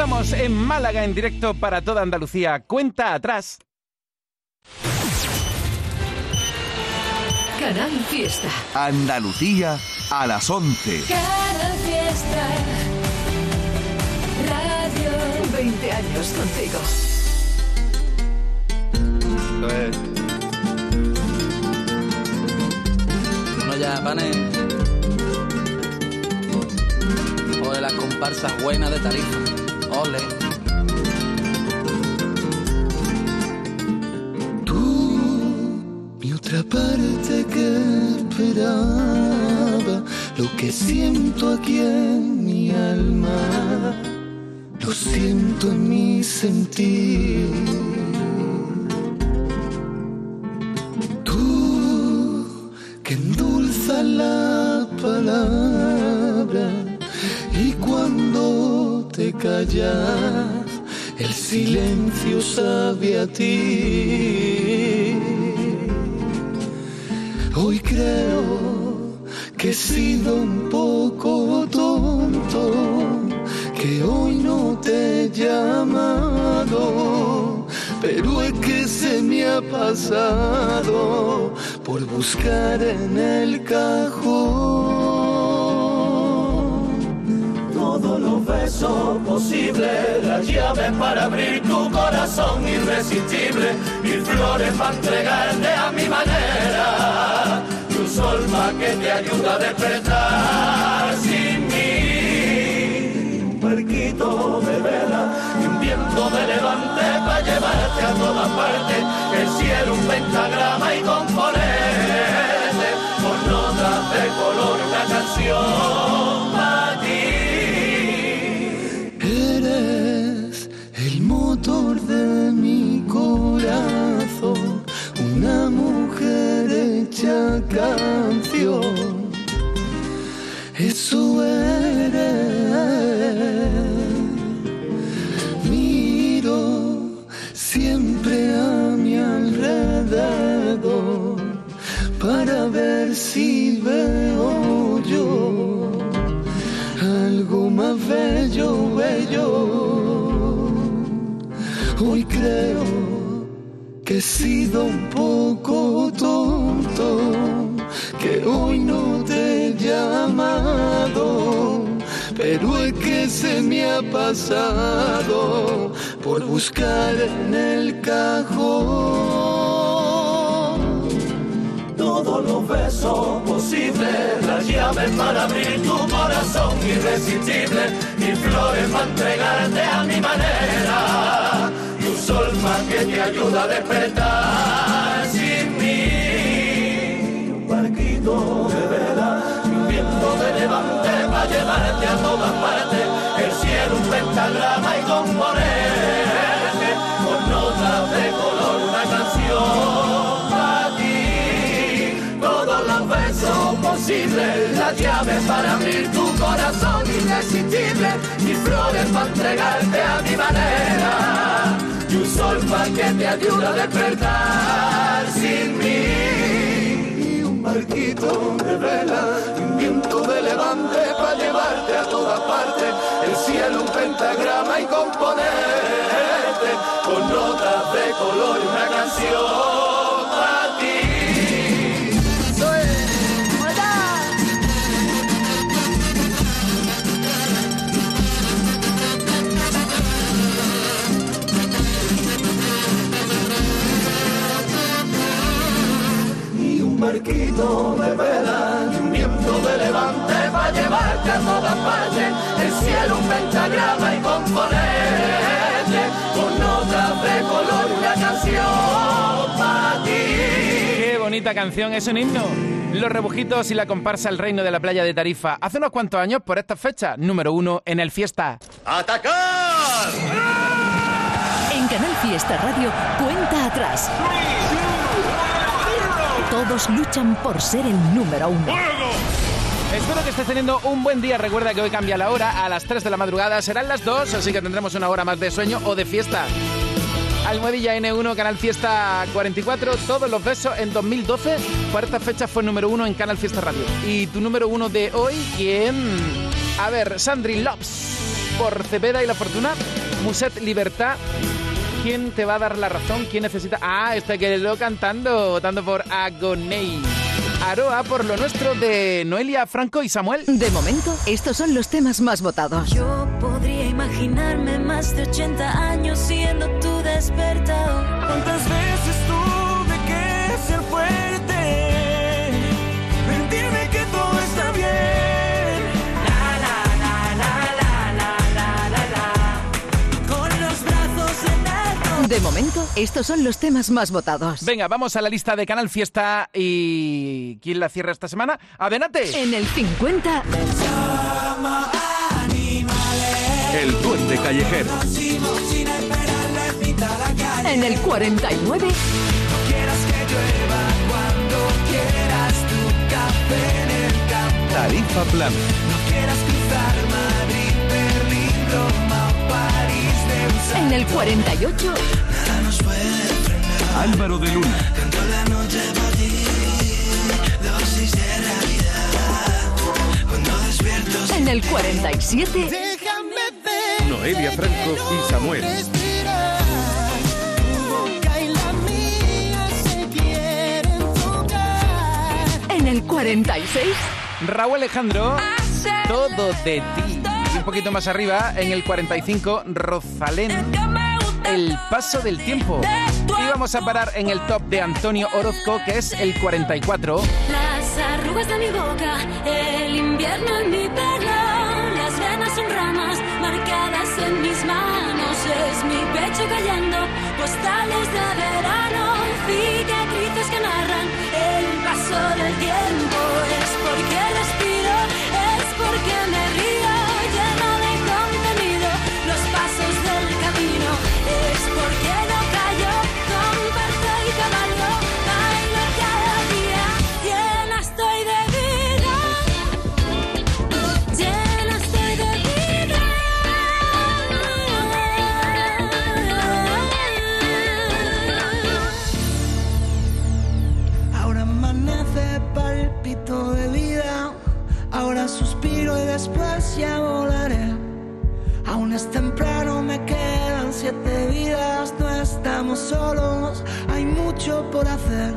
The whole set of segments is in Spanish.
Estamos en Málaga en directo para toda Andalucía. Cuenta atrás. Canal Fiesta. Andalucía a las 11. Canal Fiesta. Radio 20 años contigo. Uno ya, pane. Ole las comparsas buenas de tarifa. Ole. Mi otra parte que esperaba, lo que siento aquí en mi alma, lo siento en mi sentir. Tú que endulzas la palabra y cuando te el silencio sabe a ti. Hoy creo que he sido un poco tonto, que hoy no te he llamado, pero es que se me ha pasado por buscar en el cajón todos los besos posibles, las llaves para abrir tu corazón irresistible, mil flores para entregarte a mi manera, y un sol más que te ayuda a despertar sin mí, un barquito de vela y un viento de levante para llevarte a todas partes, el cielo un pentagrama y componerte creo que he sido un poco tonto, que hoy no te he llamado, pero es que se me ha pasado por buscar en el cajón todos los besos posibles, las llaves para abrir tu corazón irresistible, mil flores para entregarte a mi manera, y un sol más que te ayuda a despertar sin mí, un barquito de vela, un viento de levante para llevarte a todas partes, el cielo un pentagrama y componerte con notas de color una canción para ti. Todos los besos posibles, las llaves para abrir tu corazón irresistible, y flores para entregarte a mi manera, y un sol que te ayude a despertar sin mí, y un barquito de vela, y un viento de levante para llevarte a todas partes, el cielo un pentagrama y componerte con notas de color y una canción barquito de vela y un viento de levante para llevarte a todas partes el cielo un pentagrama y componerte con notas de color una canción para ti Qué bonita canción, es un himno. Los rebujitos y la comparsa El Reino de la Playa de Tarifa. Hace unos cuantos años, por esta fecha, número uno en el Fiesta. ¡Atacar! En Canal Fiesta Radio, cuenta atrás. Todos luchan por ser el número uno. Espero que estés teniendo un buen día. Recuerda que hoy cambia la hora. A las 3 de la madrugada serán las 2, así que tendremos una hora más de sueño o de fiesta. Almohadilla N1, Canal Fiesta 44, todos los besos en 2012. Por esta fecha fue número uno en Canal Fiesta Radio. ¿Y tu número uno de hoy quién? A ver, Sandri Lops. por Cepeda y la Fortuna. Muset Libertad. ¿Quién te va a dar la razón? ¿Quién necesita...? Ah, este que lo cantando, votando por Agoney. Aroa por lo nuestro de Noelia, Franco y Samuel. De momento, estos son los temas más votados. Yo podría imaginarme más de 80 años siendo tu despertador. ¿Cuántas veces tuve que ser fuerte? De momento, estos son los temas más votados. Venga, vamos a la lista de Canal Fiesta y... ¿Quién la cierra esta semana? ¡Adelante! En el 50, El duende callejero. en el 49, Tarifa plana. En el 48, Álvaro de Luna. en el 47, Déjame ver. Noelia Franco y Samuel. Respirar. Tu boca y la mía se quieren tocar. en el 46, Raúl Alejandro, todo de ti. Y un poquito más arriba, en el 45, Rosalén, El paso del tiempo. Y vamos a parar en el top de Antonio Orozco, que es el 44. Las arrugas de mi boca, el invierno en mi pelo, las venas son ramas marcadas en mis manos, es mi pecho cayendo, postales de verano, cicatrices que narran el paso del tiempo, es porque suspiro y después ya volaré. Aún es temprano, me quedan siete vidas. No estamos solos, hay mucho por hacer.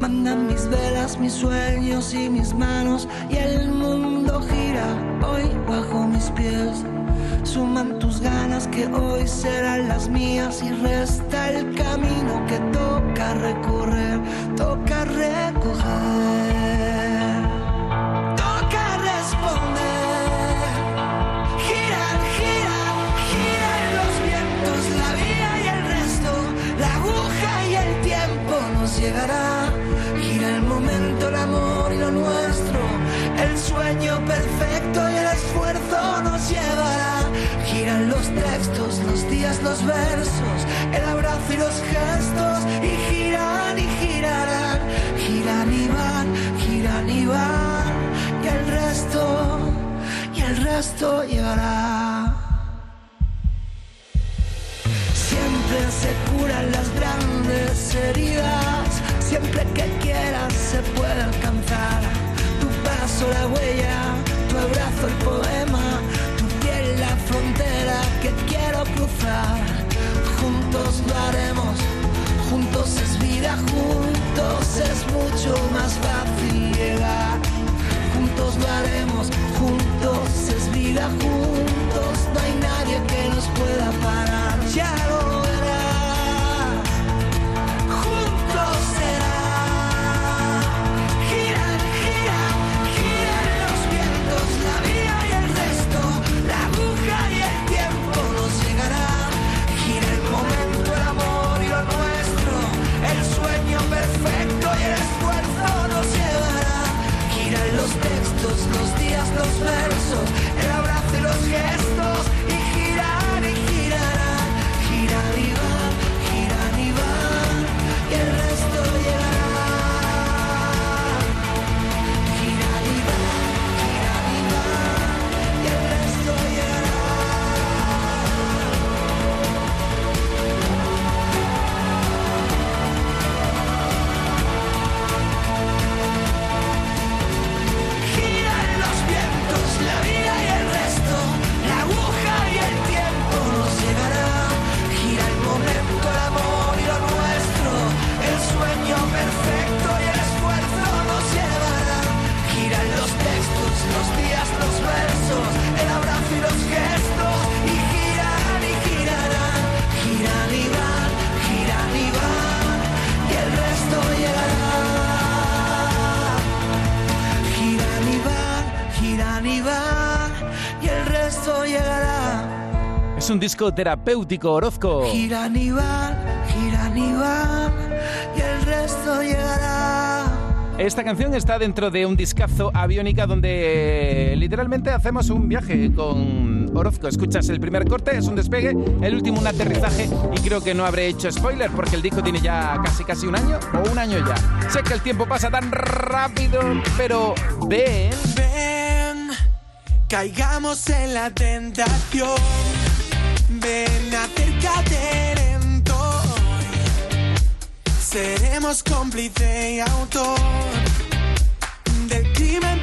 Mandan mis velas, mis sueños y mis manos. Y el mundo gira hoy bajo mis pies. Suman tus ganas que hoy serán las mías y resta el camino que toca recorrer, toca recoger, llegará. Gira el momento, el amor y lo nuestro, el sueño perfecto y el esfuerzo nos llevará. Giran los textos, los días, los versos, el abrazo y los gestos, y giran y girarán, giran y van, giran y van, y el resto, y el resto llegará. Siempre se curan las grandes heridas, siempre que quieras se puede alcanzar. Tu paso, la huella, tu abrazo, el poema, tu piel, la frontera que quiero cruzar. Juntos lo haremos, juntos es vida, juntos es mucho más fácil llegar. Juntos lo haremos, juntos es vida, juntos no hay nadie que nos pueda parar. Ya lo llegará. Es un disco terapéutico, Orozco. Gira Aníbal, gira Aníbal y el resto llegará. Esta canción está dentro de un discazo aviónica donde eh, literalmente hacemos un viaje con Orozco. Escuchas el primer corte, es un despegue, el último un aterrizaje y creo que no habré hecho spoiler porque el disco tiene ya casi casi un año o un año ya. Sé que el tiempo pasa tan rápido, pero ven... Ven, caigamos en la tentación. Ven, acércate lento. Seremos cómplice y autor del crimen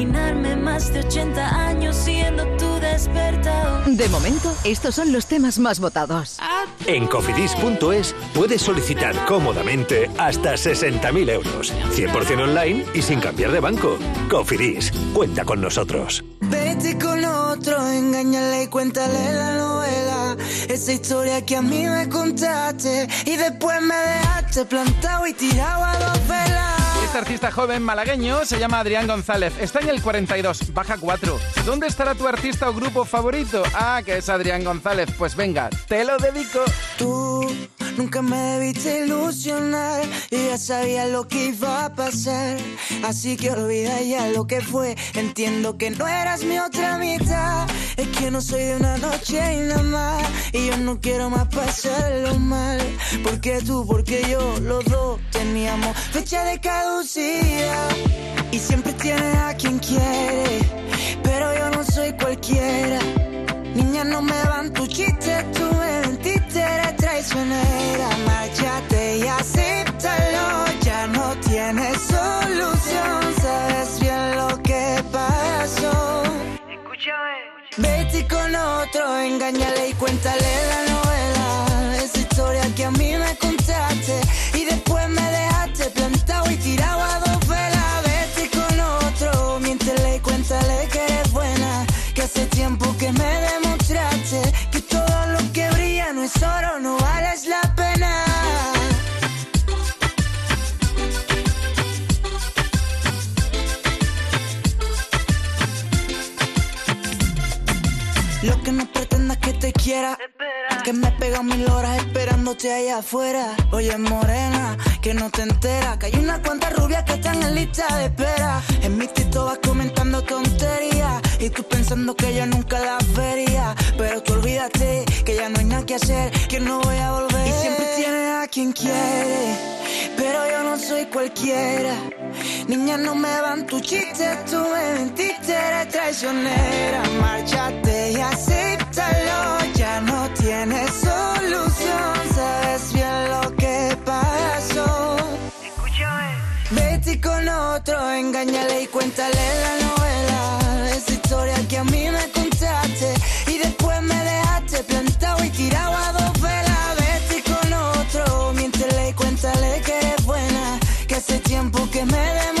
Imaginarme más de 80 años siendo tu despertador. De momento, estos son los temas más votados. En cofidis.es puedes solicitar cómodamente hasta 60.000 euros. 100% online y sin cambiar de banco. Cofidis, cuenta con nosotros. Vete con otro, engáñale y cuéntale la novela. Esa historia que a mí me contaste. Y después me dejaste plantado y tirado a dos velas. Este artista joven malagueño se llama Adrián González. Está en el 42, baja 4. ¿Dónde estará tu artista o grupo favorito? Ah, que es Adrián González. Pues venga, te lo dedico. Tú Nunca me debiste ilusionar. Yo ya sabía lo que iba a pasar. Así que olvida ya lo que fue. Entiendo que no eras mi otra mitad. Es que no soy de una noche y nada más. Y yo no quiero más pasarlo mal. Porque tú, porque yo, los dos teníamos fecha de caducidad. Y siempre tienes a quien quiere. Pero yo no soy cualquiera. Niña, no me van tus chistes, tú me mentiste, traicionera. Márchate y acéptalo, ya no tienes solución. Sabes bien lo que pasó. Vete con otro, engáñale y cuéntale la que me pega mil horas esperándote allá afuera. Oye, morena, que no te enteras. Que hay unas cuantas rubias que están en lista de espera. En mi tito vas comentando tonterías. Y tú pensando que yo nunca las vería. Pero tú olvídate que ya no hay nada que hacer. Que no voy a volver. Y siempre tienes a quien quiere. Pero yo no soy cualquiera. Niña, no me van tus chistes. Tú me mentiste, eres traicionera. Márchate y Ya no tienes solución. Sabes bien lo que pasó. Vete con otro, engáñale y cuéntale la novela. Esa historia que a mí me contaste y después me dejaste plantado y tirado a dos velas. Vete con otro, miéntele y cuéntale que eres buena. Que hace tiempo que me demostraste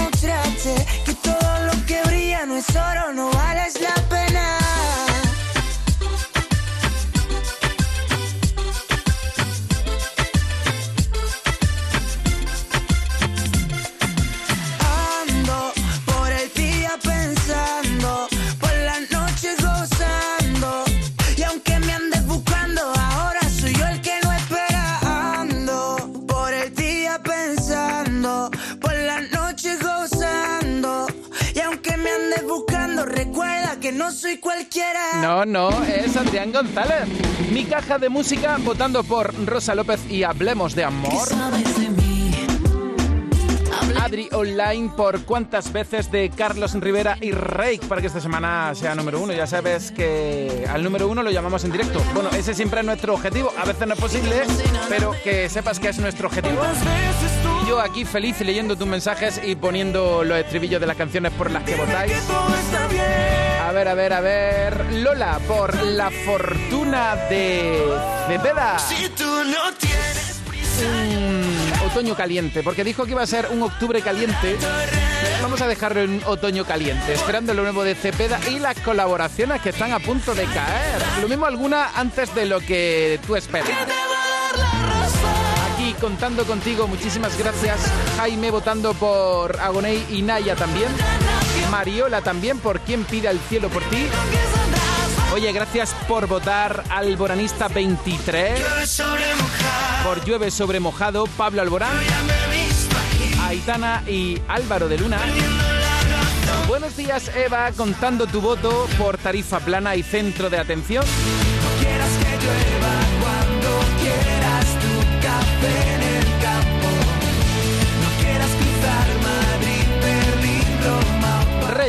no soy cualquiera. No, no, es Adrián González. Mi caja de música votando por Rosa López y Hablemos de Amor. Adri Online por cuántas veces de Carlos Rivera y Rake para que esta semana sea número uno. Ya sabes que al número uno lo llamamos en directo. Bueno, ese siempre es nuestro objetivo. A veces no es posible, pero que sepas que es nuestro objetivo. Y yo aquí feliz leyendo tus mensajes y poniendo los estribillos de las canciones por las que votáis. A ver, a ver, a ver. Lola por La Fortuna de Cepeda. Un otoño caliente, porque dijo que iba a ser un octubre caliente. Vamos a dejarlo en otoño caliente, esperando lo nuevo de Cepeda y las colaboraciones que están a punto de caer. Lo mismo alguna antes de lo que tú esperas. Aquí contando contigo, muchísimas gracias. Jaime votando por Agoney y Naya también. Mariola también por quien pide al cielo por ti. Oye, gracias por votar Alboranista 23. Por Llueve sobre Mojado, Pablo Alborán. Aitana y Álvaro de Luna. Buenos días, Eva, contando tu voto por Tarifa Plana y Centro de Atención. quieras que llueva cuando quieras tu café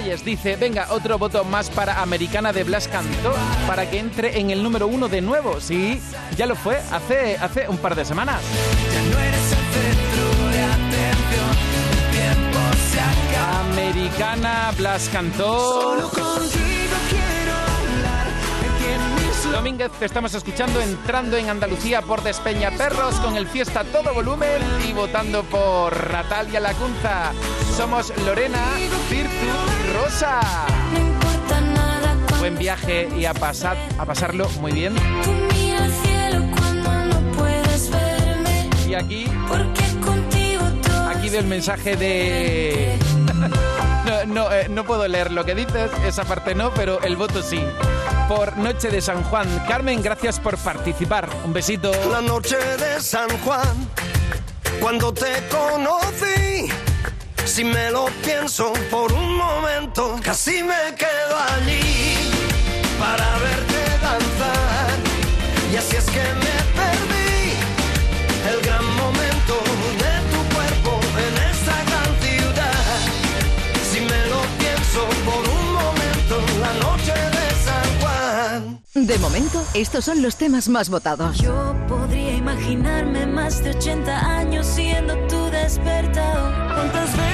Dice, venga, otro voto más para Americana de Blas Cantó para que entre en el número uno de nuevo. Sí, ya lo fue hace, hace un par de semanas. Americana Blas Cantó. Solo Domínguez, te estamos escuchando entrando en Andalucía por Despeñaperros con el Fiesta a todo volumen y votando por Natalia Lacunza. Somos Lorena, Virtu Rosa. No importa nada cuando Buen viaje y a, pasar, a pasarlo muy bien. Y aquí, Porque contigo todo aquí es veo el mensaje de... no, no, eh, no puedo leer lo que dices, esa parte no, pero el voto sí. Por Noche de San Juan. Carmen, gracias por participar. Un besito. La noche de San Juan, cuando te conocí, si me lo pienso por un momento, casi me quedo allí para verte danzar. Y así es que me De momento, estos son los temas más votados. Yo podría imaginarme más de 80 años siendo tu despertador. ¿Cuántas veces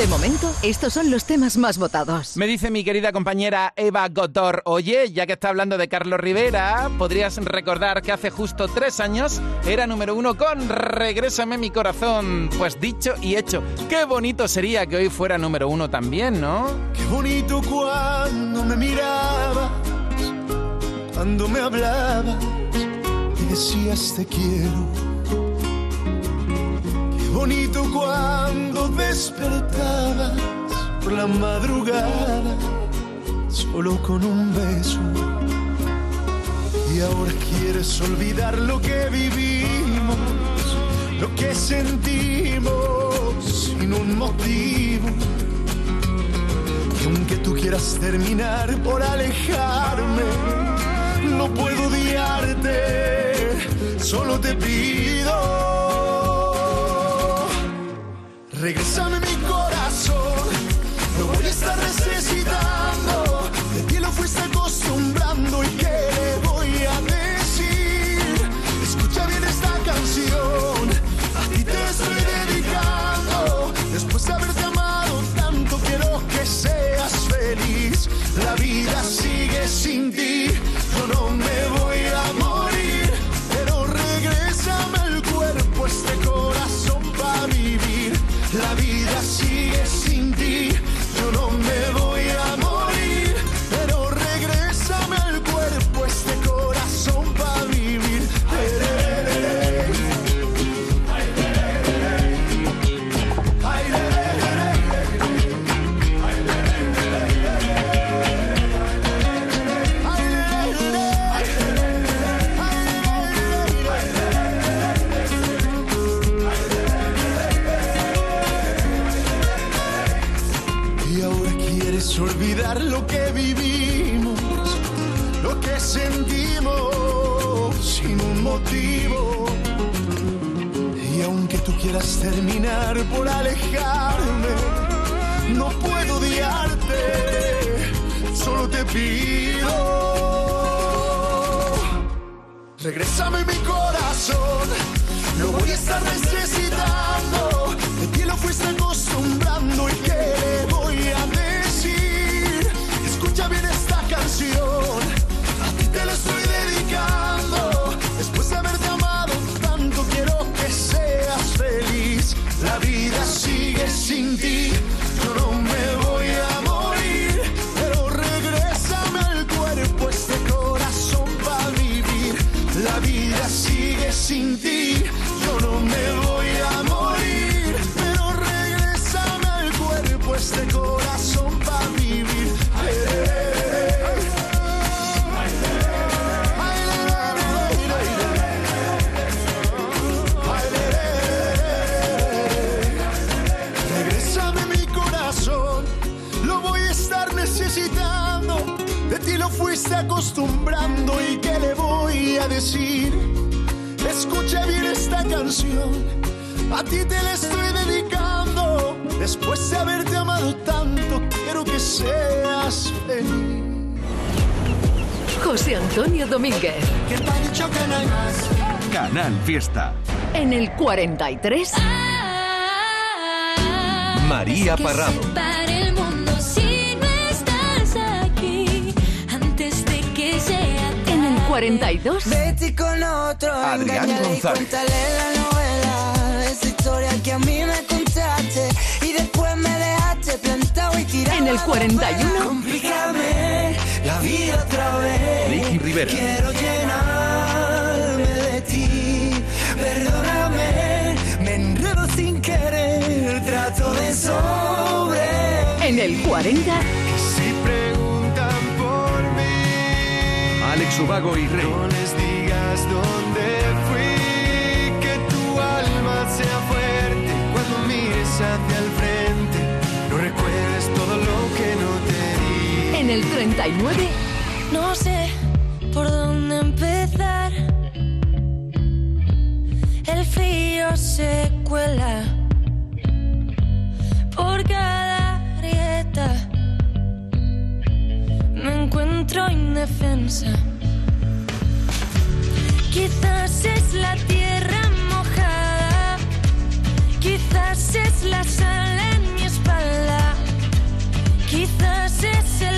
De momento, estos son los temas más votados. Me dice mi querida compañera Eva Gotor, oye, ya que está hablando de Carlos Rivera, podrías recordar que hace justo tres años era número uno con Regrésame mi corazón. Pues dicho y hecho, qué bonito sería que hoy fuera número uno también, ¿no? Qué bonito cuando me mirabas, cuando me hablabas y decías te quiero. Bonito cuando despertabas por la madrugada, solo con un beso. Y ahora quieres olvidar lo que vivimos, lo que sentimos sin un motivo. Y aunque tú quieras terminar por alejarme, no puedo odiarte, solo te pido. Regrésame mi corazón, lo voy a estar necesitando. Lo fuiste acostumbrando y qué le voy a decir. Escucha bien esta canción, a ti te la estoy dedicando. Después de haberte amado tanto, quiero que seas feliz. José Antonio Domínguez, Que te ha dicho que no hay más. Canal Fiesta. en el 43, María Parrado. Para el mundo 42, Betty con otro, Adrián González. cuéntale la novela. esa historia que a mí me contaste y después me dejaste plantado y tirado. En el 41. Complícame la vida otra vez. Ricky Rivera. Quiero llenarme de ti. Perdóname, me enredo sin querer. Trato de sobre. En el 40. Ubago y Rey. no les digas dónde fui. Que tu alma sea fuerte cuando mires hacia el frente. No recuerdes todo lo que no te di. En el 39. No sé por dónde empezar. El frío se cuela por cada grieta. Me encuentro indefensa. Quizás es la tierra mojada. Quizás es la sal en mi espalda. Quizás es el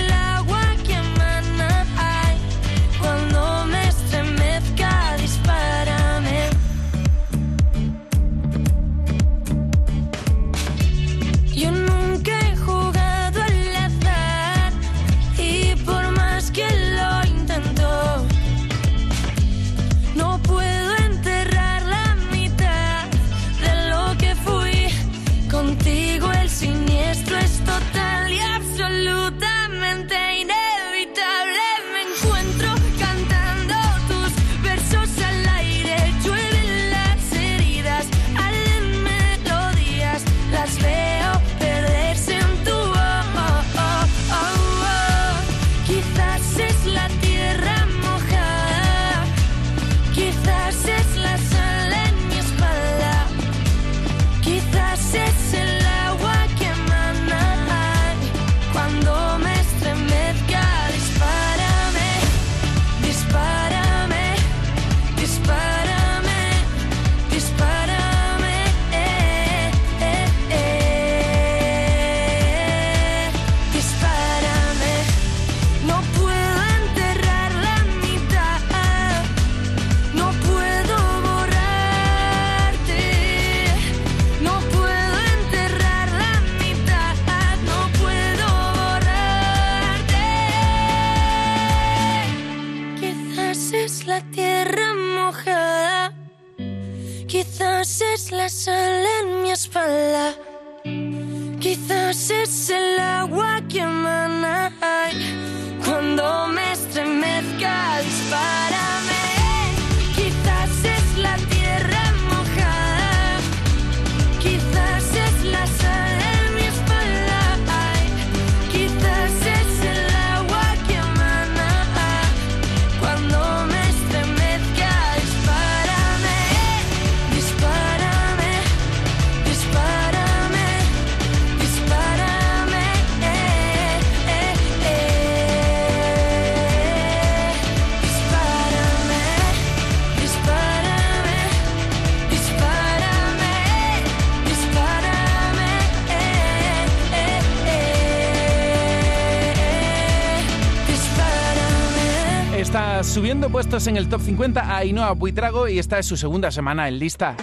puestos en el top 50 Ainhoa Buitrago y esta es su segunda semana en lista.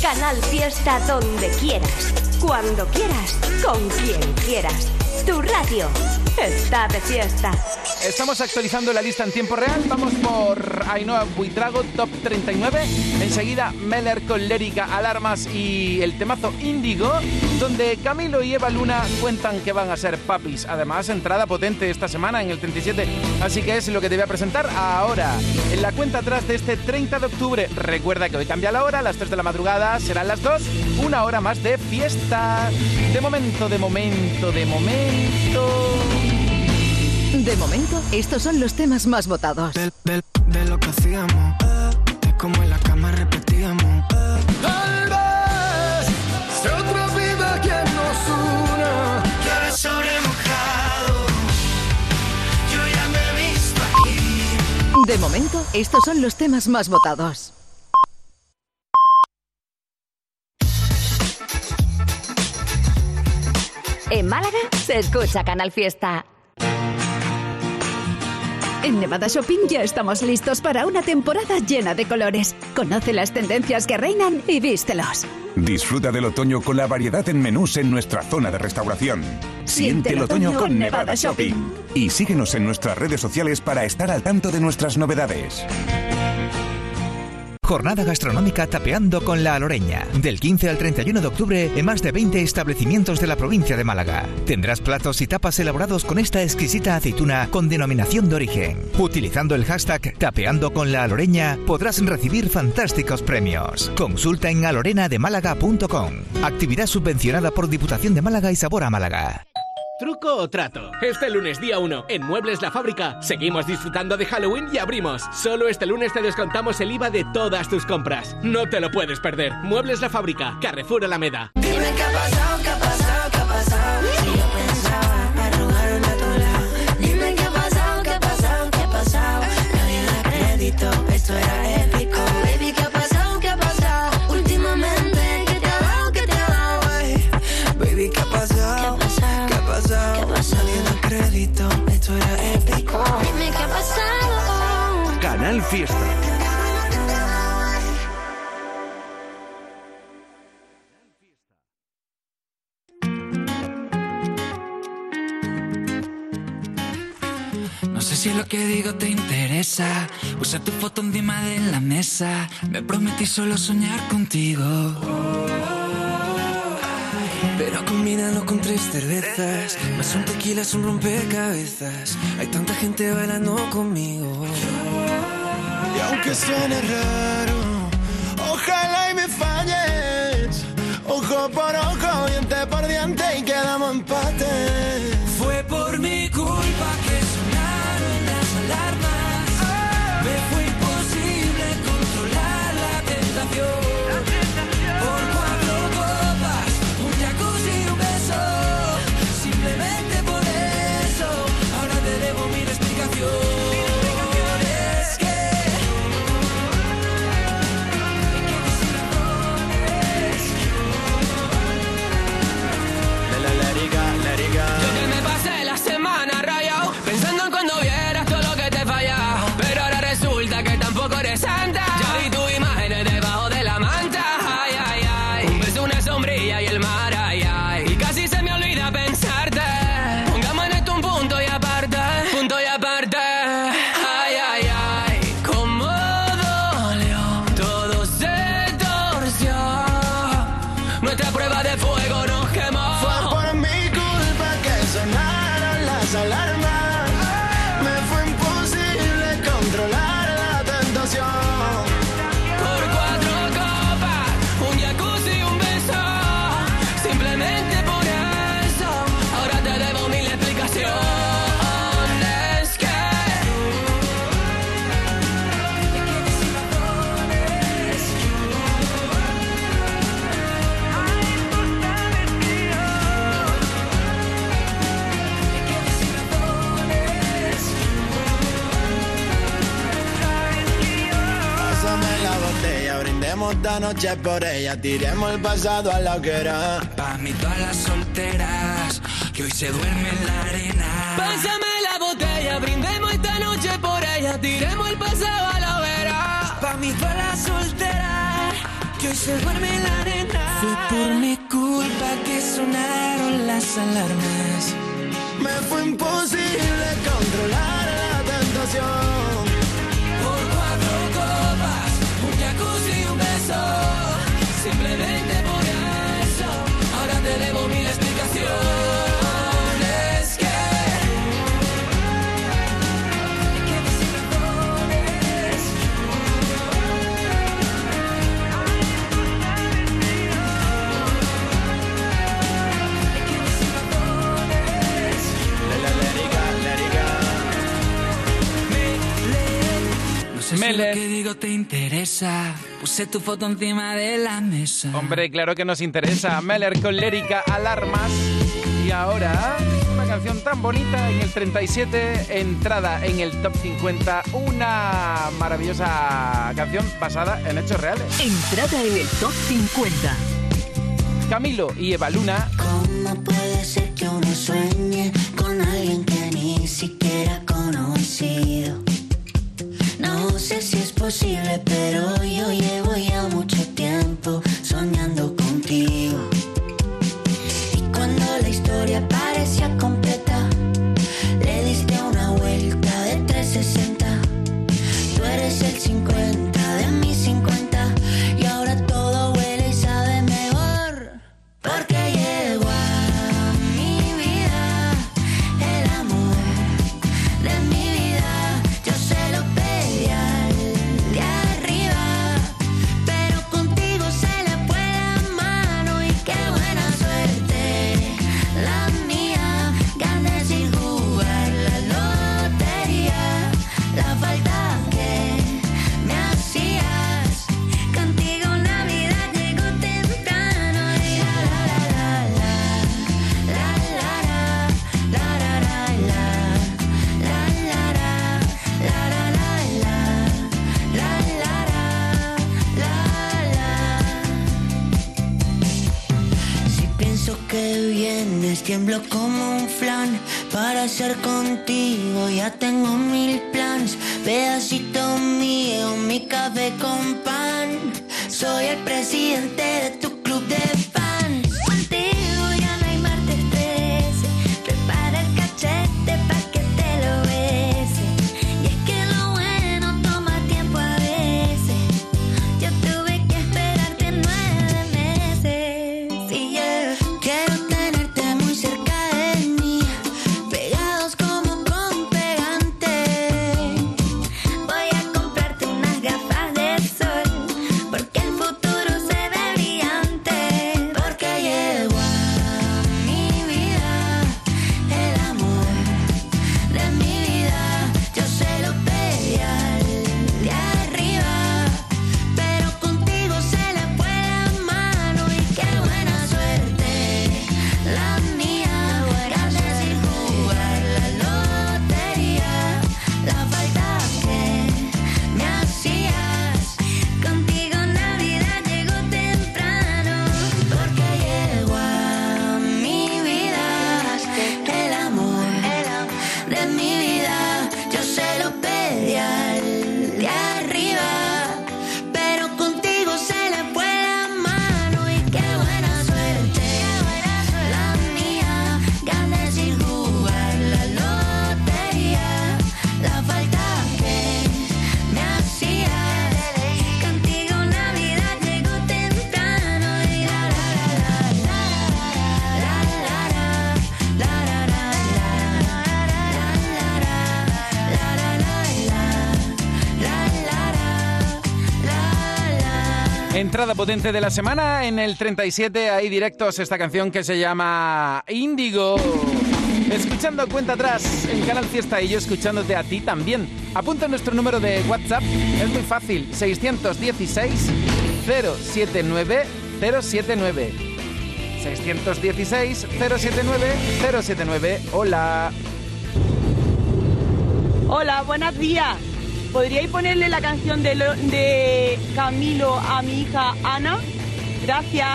Canal Fiesta donde quieras, cuando quieras, con quien quieras. Tu radio está de fiesta. Estamos actualizando la lista en tiempo real. Vamos por Ainhoa Buitrago, top 39. Enseguida Meller con Lérica, Alarmas y el temazo Índigo, donde Camilo y Eva Luna cuentan que van a ser papis. Además, entrada potente esta semana en el 37. Así que es lo que te voy a presentar ahora. En la cuenta atrás de este 30 de octubre. Recuerda que hoy cambia la hora, las 3 de la madrugada serán las 2. Una hora más de fiesta. De momento, de momento, de momento. De momento, estos son los temas más votados. De, de- de lo que hacíamos, de cómo en la cama repetíamos. Tal vez sea otra vida que nos una. Llueve sobre mojado. Yo ya me he visto aquí. De momento, estos son los temas más votados. En Málaga se escucha Canal Fiesta. En Nevada Shopping ya estamos listos para una temporada llena de colores. Conoce las tendencias que reinan y vístelos. Disfruta del otoño con la variedad en menús en nuestra zona de restauración. Siente el otoño con Nevada Shopping. Y síguenos en nuestras redes sociales para estar al tanto de nuestras novedades. Jornada gastronómica Tapeando con la Aloreña. Del 15 al 31 de octubre en más de 20 establecimientos de la provincia de Málaga. Tendrás platos y tapas elaborados con esta exquisita aceituna con denominación de origen. Utilizando el hashtag Tapeando con la Aloreña podrás recibir fantásticos premios. Consulta en alorenademálaga.com. Actividad subvencionada por Diputación de Málaga y Sabor a Málaga. ¿Truco o trato? Este lunes día 1, en Muebles La Fábrica, seguimos disfrutando de Halloween y abrimos. Solo este lunes te descontamos el IVA de todas tus compras. No te lo puedes perder. Muebles La Fábrica, Carrefour Alameda. Dime qué ha pasado, qué ha pasado, Fiesta. No sé si lo que digo te interesa. Usa tu foto encima de la mesa. Me prometí solo soñar contigo. Pero combínalo con tres cervezas. Más un tequila es un rompecabezas. Hay tanta gente bailando conmigo. Y aunque suene raro, esta noche por ella. Tiremos el pasado a la hoguera. Pa' mí todas las solteras que hoy se duermen en la arena. Pásame la botella, brindemos esta noche por ella. Tiremos el pasado a la hoguera. Pa' mí todas las solteras que hoy se duerme en la arena. Fue por mi culpa que sonaron las alarmas. Me fue imposible controlar la tentación. Simplemente por eso, ahora te debo mil Si lo que digo te interesa. Puse tu foto encima de la mesa. Hombre, claro que nos interesa. Meller con Lérica Alarmas. Y ahora, una canción tan bonita en el 37, entrada en el top 50. Una maravillosa canción basada en hechos reales. Entrada en el top 50. Camilo y Eva Luna. ¿Cómo puede ser que uno sueñe con alguien que ni siquiera No sé si es posible, pero yo llevo ya mucho tiempo soñando contigo. charco Entrada potente de la semana. En el 37 hay directos esta canción que se llama Índigo. Escuchando cuenta atrás en Canal Fiesta y yo escuchándote a ti también. Apunta nuestro número de WhatsApp. Es muy fácil. 616 079 079. 616 079 079. Hola. Hola, buenos días. ¿Podríais ponerle la canción de, lo- de Camilo a mi hija Ana? Gracias.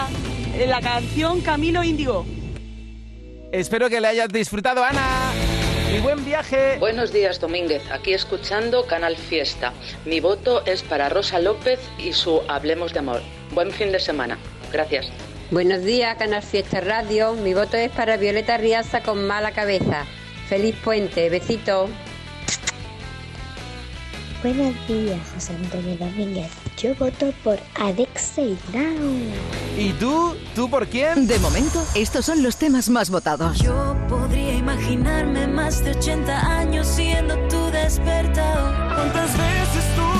La canción Camilo Índigo. Espero que le hayas disfrutado, Ana. Y buen viaje. Buenos días, Domínguez. Aquí escuchando Canal Fiesta. Mi voto es para Rosa López y su Hablemos de Amor. Buen fin de semana. Gracias. Buenos días, Canal Fiesta Radio. Mi voto es para Violeta Riaza con mala cabeza. Feliz puente, besito. Buenos días, José Antonio Domínguez. Yo voto por Alexei Now. ¿Y tú? ¿Tú por quién? De momento, estos son los temas más votados. Yo podría imaginarme más de 80 años siendo tu despertador. ¿Cuántas veces tuve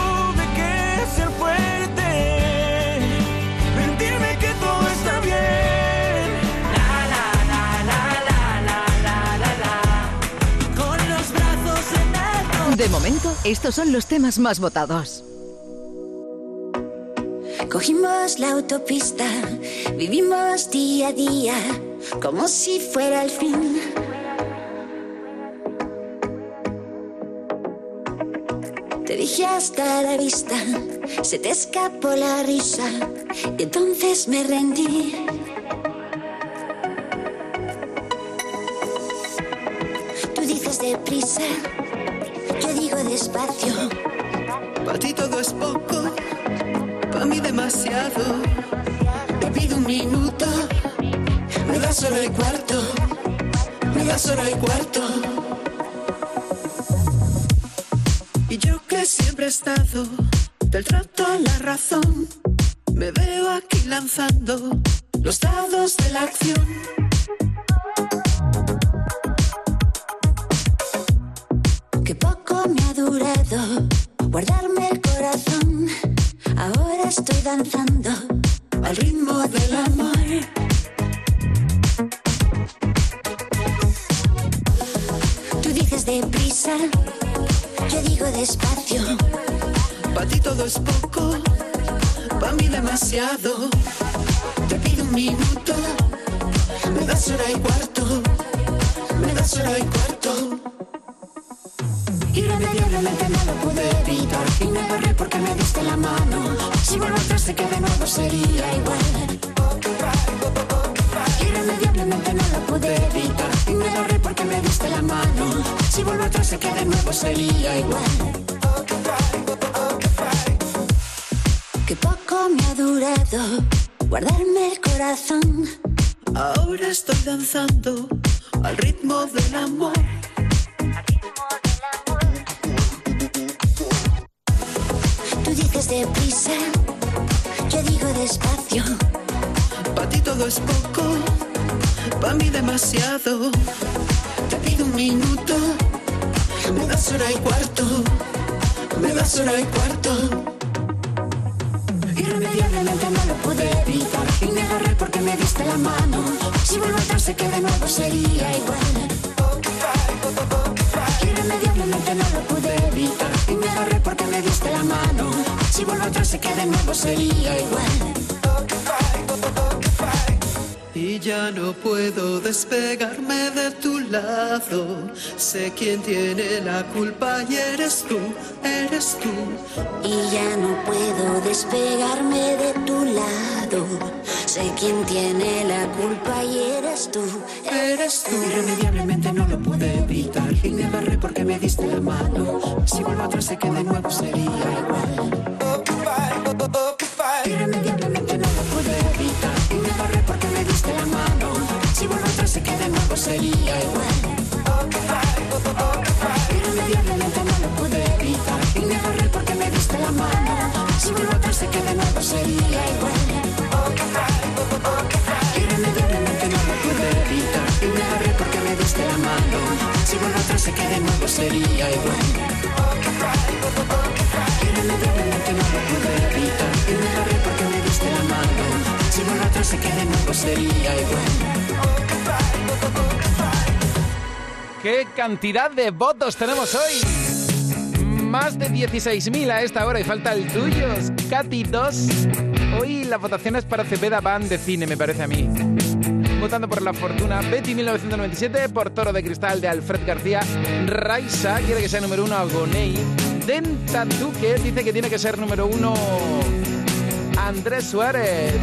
estos son los temas más votados. Cogimos la autopista, vivimos día a día, como si fuera el fin. Te dije hasta la vista, se te escapó la risa, y entonces me rendí. Tú dices deprisa, despacio. Para ti todo es poco, para mí demasiado. Te pido un minuto, me das hora y cuarto, me das hora y cuarto. Y yo que siempre he estado del trato a la razón, me veo aquí lanzando los dados de la acción. Que poco me ha durado guardarme el corazón. Ahora estoy danzando al ritmo del amor. Tú dices deprisa, yo digo despacio. Para ti todo es poco, para mí demasiado. Te pido un minuto, me das hora y cuarto, me das hora y cuarto. Irremediablemente no lo pude evitar y me agarré porque me diste la mano. Si atrás sé que de nuevo sería igual. Irremediablemente no lo pude evitar y me agarré porque me diste la mano. Si vuelvo atrás sé que de nuevo sería igual. Que poco me ha durado guardarme el corazón. Ahora estoy danzando al ritmo del amor. Dices deprisa, yo digo despacio. Para ti todo es poco, para mí demasiado. Te pido un minuto, me das hora y cuarto, me das hora y cuarto. Irremediablemente no lo pude evitar y me agarré porque me diste la mano. Si vuelvo atrás sé que de nuevo sería igual. Irremediablemente no lo pude evitar y me agarré porque me diste la mano. Si vuelvo atrás sé que de nuevo sería igual. Y ya no puedo despegarme de tu lado. Sé quién tiene la culpa y eres tú, eres tú. Y ya no puedo despegarme de tu lado. Sé quién tiene la culpa y eres tú, eres tú. Irremediablemente no lo pude evitar y me agarré porque me diste la mano. Si vuelvo atrás sé que de nuevo sería igual. Irremediablemente no lo pude evitar y me agarré porque me diste la mano. Si vuelvo atrás sé que de nuevo sería igual. Irremediablemente no lo pude evitar y me agarré porque me diste la mano. Si vuelvo atrás sé que de nuevo sería igual. Si vuelvo atrás sé que de nuevo sería igual. Irremediablemente no lo pude evitar y me agarré porque me diste la mano. Si vuelvo atrás sé que de nuevo sería igual. ¿Qué cantidad de votos tenemos hoy? Más de 16.000 a esta hora y falta el tuyo. Katy 2. Hoy la votación es para Cepeda Van de cine, me parece a mí. Votando por La Fortuna, Betty 1997, por Toro de Cristal de Alfred García, Raisa quiere que sea número uno Agonei, Denta Duque dice que tiene que ser número uno Andrés Suárez.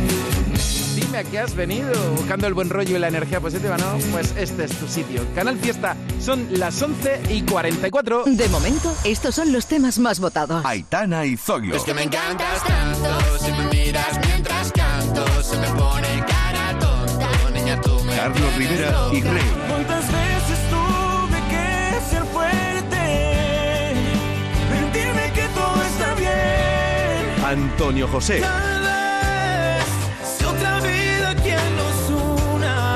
Dime a qué has venido, buscando el buen rollo y la energía positiva, ¿no? Pues este es tu sitio. Canal Fiesta, son las 11 y 44. De momento, estos son los temas más votados. Aitana y Zoilo. Es que me encantas tanto, si me miras mientras canto, se me pone Carlos Rivera y Rey. ¿Cuántas veces tuve que ser fuerte? Mentirme que todo está bien. Antonio José. Tal vez si otra vida quien nos una,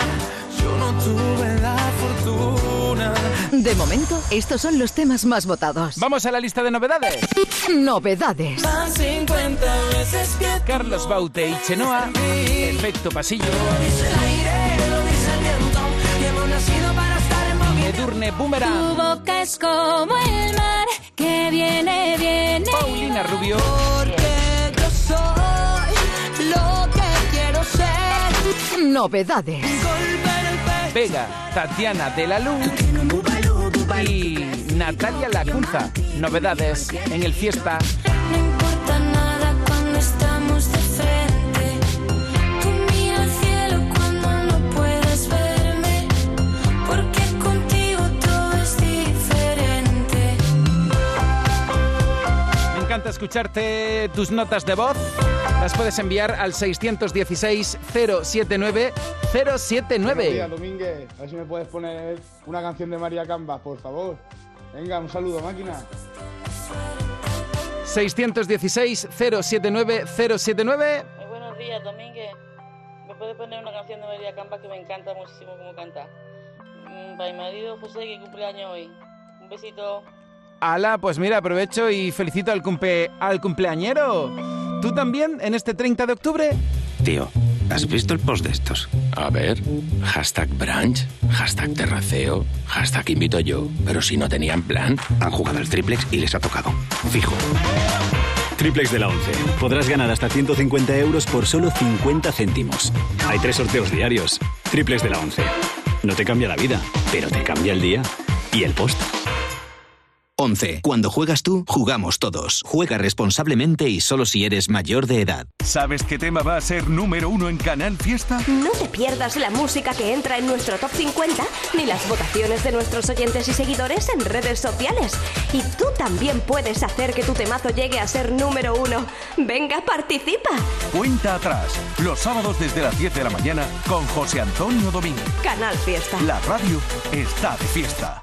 yo no tuve la fortuna. De momento, estos son los temas más votados. Vamos a la lista de novedades. Novedades. Van 50 veces que Carlos Baute y Chenoa, Efecto Pasillo, Edurne Tu Boomerang, boca es como el mar que viene, viene. Paulina Rubio, Porque yo soy lo que quiero ser. Novedades. Vega, Tatiana de la Luz y Natalia Lacunza. Novedades en el Fiesta. Escucharte tus notas de voz, las puedes enviar al 616 079 Buenos 079. días, Domínguez. A ver si me puedes poner una canción de María Cambas, por favor. Venga, un saludo, máquina. 616 079 079. Muy buenos días, Domínguez. ¿Me puede poner una canción de María Campa que me encanta muchísimo como canta? Mm, Para mi marido José, que cumpleaños hoy. Un besito. Ala, pues mira, aprovecho y felicito al, cumple, al cumpleañero. ¿Tú también en este 30 de octubre? Tío, ¿has visto el post de estos? A ver, hashtag brunch, hashtag terraceo, hashtag invito yo. Pero si no tenían plan, han jugado al triplex y les ha tocado. Fijo. Triplex de la 11. Podrás ganar hasta 150 euros por solo 50 céntimos. Hay tres sorteos diarios. Triplex de la 11. No te cambia la vida, pero te cambia el día y el post. 11. Cuando juegas tú, jugamos todos. Juega responsablemente y solo si eres mayor de edad. ¿Sabes qué tema va a ser número uno en Canal Fiesta? No te pierdas la música que entra en nuestro top 50 ni las votaciones de nuestros oyentes y seguidores en redes sociales. Y tú también puedes hacer que tu temazo llegue a ser número uno. Venga, participa. Cuenta atrás, los sábados desde las 10 de la mañana con José Antonio Domínguez. Canal Fiesta. La radio está de fiesta.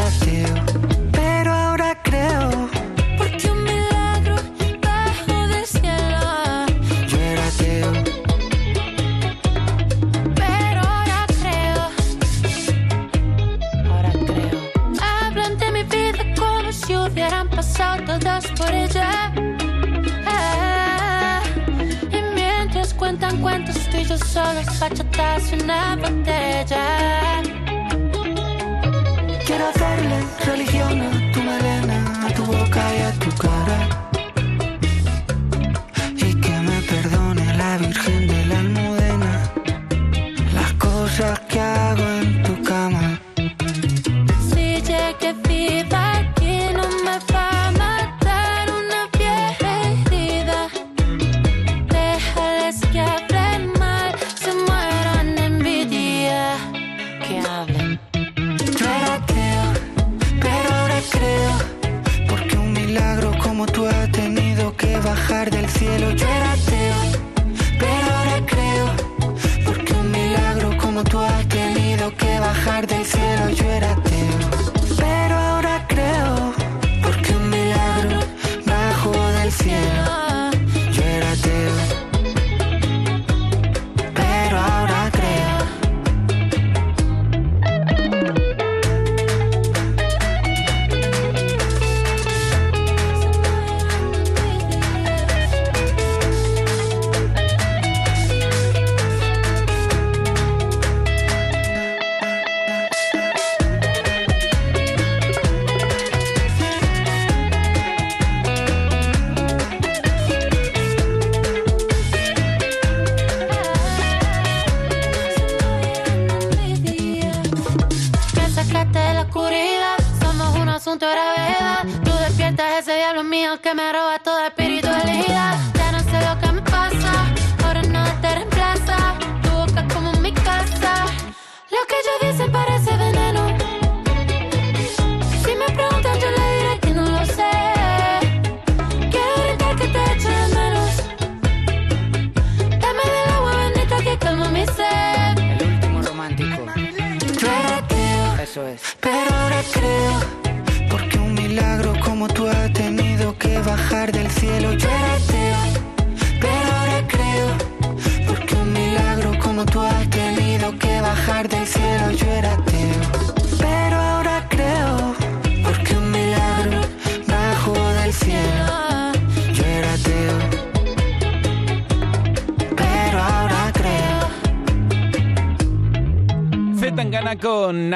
bajar del cielo.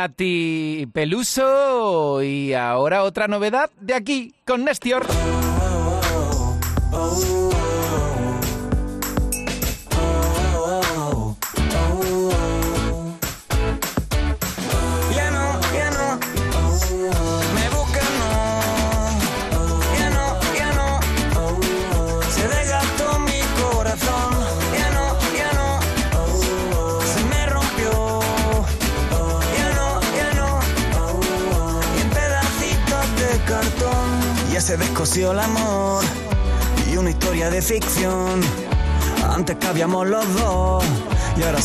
Nati Peluso y ahora otra novedad de aquí con Nestior.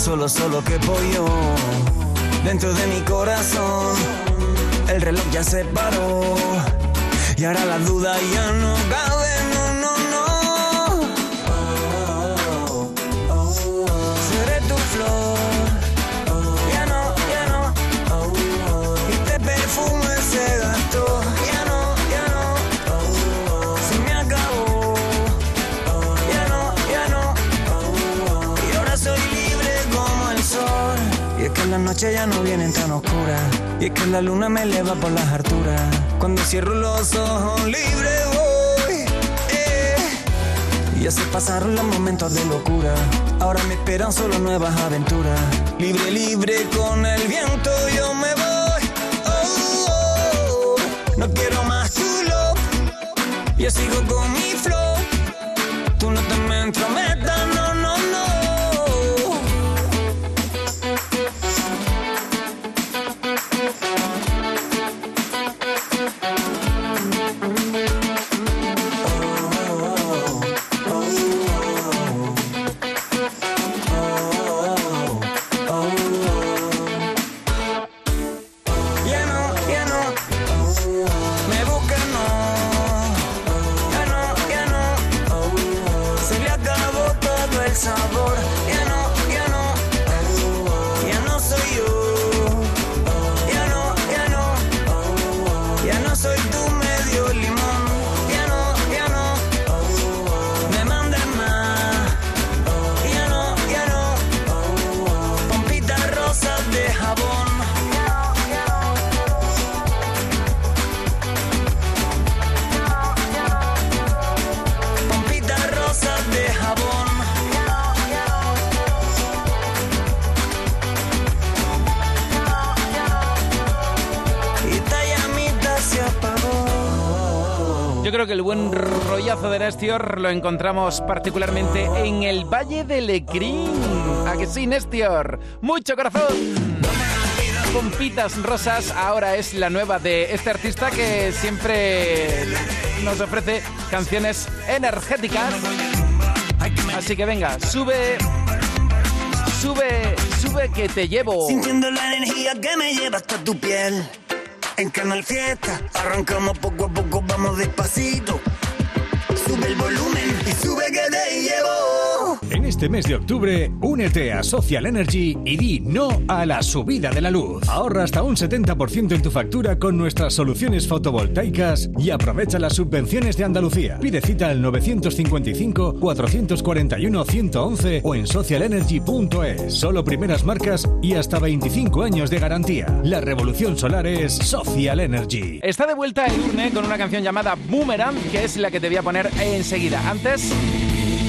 Solo, solo que yo dentro de mi corazón. El reloj ya se paró y ahora la duda ya no cabe, las noches ya no vienen tan oscuras. Y es que la luna me eleva por las alturas. Cuando cierro los ojos libre voy. eh. Ya se pasaron los momentos de locura. Ahora me esperan solo nuevas aventuras. Libre, libre con el viento yo me voy. Oh, oh, oh. No quiero más love. Yo sigo con mi flow. Nestior lo encontramos particularmente en el Valle de Lecrín. ¿A que sí, Nestior? ¡Mucho corazón! Pompitas Rosas ahora es la nueva de este artista que siempre nos ofrece canciones energéticas. Así que venga, sube, sube, sube que te llevo. Sintiendo la energía que me lleva hasta tu piel. En Canal Fiesta, arrancamos poco a poco, vamos despacito. Te llevo. En este mes de octubre, únete a Social Energy y di no a la subida de la luz. Ahorra hasta un 70% en tu factura con nuestras soluciones fotovoltaicas y aprovecha las subvenciones de Andalucía. Pide cita al 955-441-111 o en socialenergy.es. Solo primeras marcas y hasta 25 años de garantía. La revolución solar es Social Energy. Está de vuelta el Urne con una canción llamada Boomerang, que es la que te voy a poner enseguida. Antes,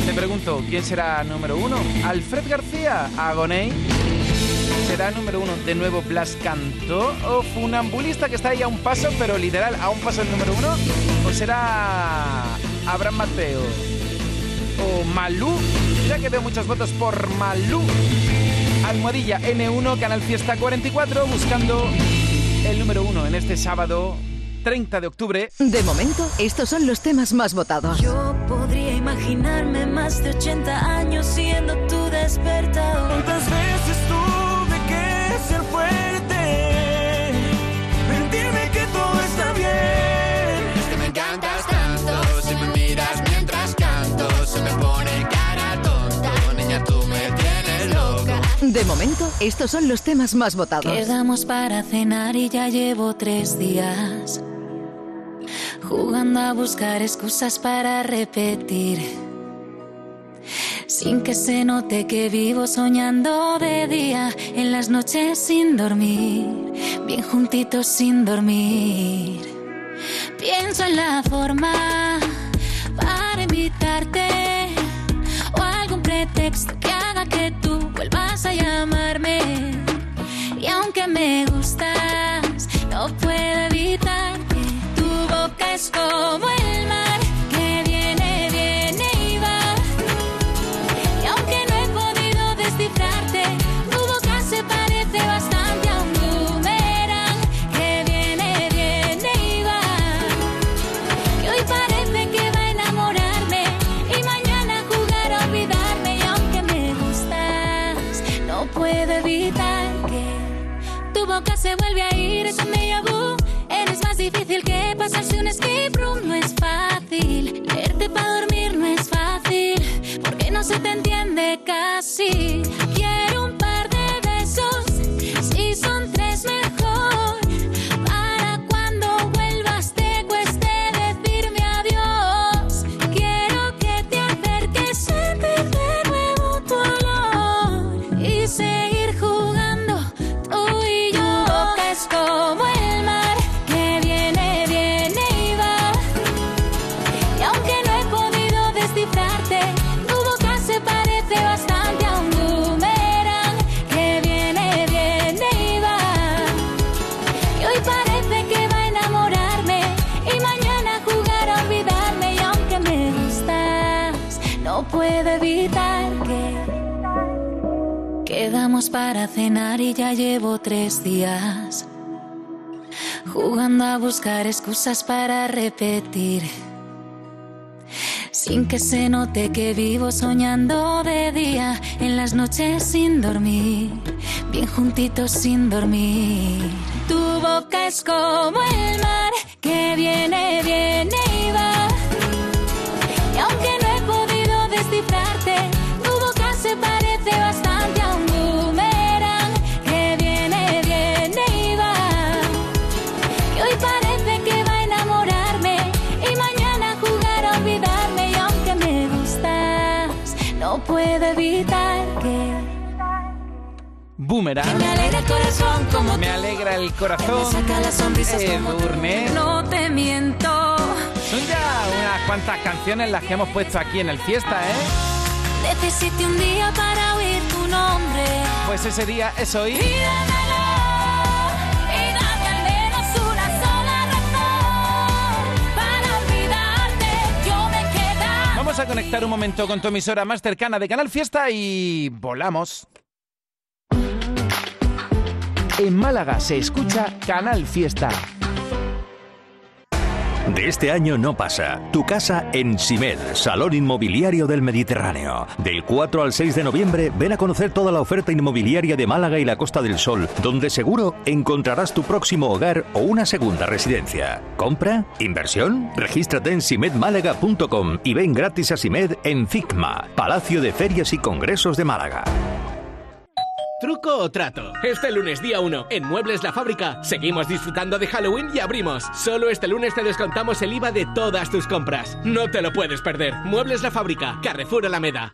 te pregunto, ¿quién será número uno? ¿Alfred García? ¿Agoney? ¿Será número uno de nuevo Blas Cantó? ¿O Funambulista que está ahí a un paso, pero literal a un paso el número uno? ¿O será Abraham Mateo? ¿O Malú? Ya que veo muchos votos por Malú. Almohadilla N1, Canal Fiesta 44, buscando el número uno en este sábado 30 de octubre. De momento, estos son los temas más votados. Yo podría imaginarme más de 80 años siendo tu despertador. ¿Cuántas veces tuve que ser fuerte? Mentirme que todo está bien. Es que me encantas tanto, si me miras mientras canto, se me pone cara tonta. Niña, tú me tienes loca. De momento, estos son los temas más votados. Quedamos para cenar y ya llevo tres días jugando a buscar excusas para repetir. Sin que se note que vivo soñando de día, en las noches sin dormir, bien juntitos sin dormir. Pienso en la forma para invitarte o algún pretexto que haga que tú vuelvas a llamarme. Y aunque me gustas, no puedo evitar boca es como el mar que viene, viene y va. Y aunque no he podido descifrarte, tu boca se parece bastante a un boomerang que viene, viene y va. Y hoy parece que va a enamorarme y mañana jugar a olvidarme. Y aunque me gustas, no puedo evitar que tu boca se vuelve a ir. Es un déjà vu. Eres más difícil que pasarse un escape room. No es fácil. Leerte para dormir no es fácil. Porque no se te entiende casi. Cenar y ya llevo tres días jugando a buscar excusas para repetir. Sin que se note que vivo soñando de día, en las noches sin dormir, bien juntitos sin dormir. Tu boca es como el mar que viene, viene y va. Boomerang. me alegra el corazón como Me alegra el corazón. me saca. Edurne. No te miento. Son ya unas cuantas canciones las que hemos puesto aquí en el fiesta, ¿eh? Necesité un día para oír tu nombre. Pues ese día es hoy. Vamos a conectar un momento con tu emisora más cercana de Canal Fiesta y volamos. En Málaga se escucha Canal Fiesta. De este año no pasa. Tu casa en Simed, Salón Inmobiliario del Mediterráneo. Del 4 al 6 de noviembre ven a conocer toda la oferta inmobiliaria de Málaga y la Costa del Sol, donde seguro encontrarás tu próximo hogar o una segunda residencia. ¿Compra? ¿Inversión? Regístrate en simedmálaga.com y ven gratis a Simed en FICMA, Palacio de Ferias y Congresos de Málaga. ¿Truco o trato? Este lunes día 1, en Muebles La Fábrica, seguimos disfrutando de Halloween y abrimos. Solo este lunes te descontamos el IVA de todas tus compras. No te lo puedes perder. Muebles La Fábrica, Carrefour Alameda.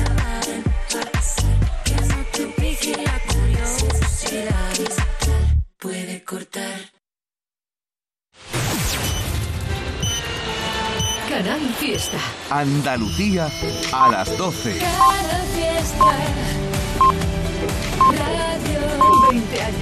curiosidad. Puede cortar. Canal Fiesta. Andalucía a las 12. Cada fiesta. Radio. 20 años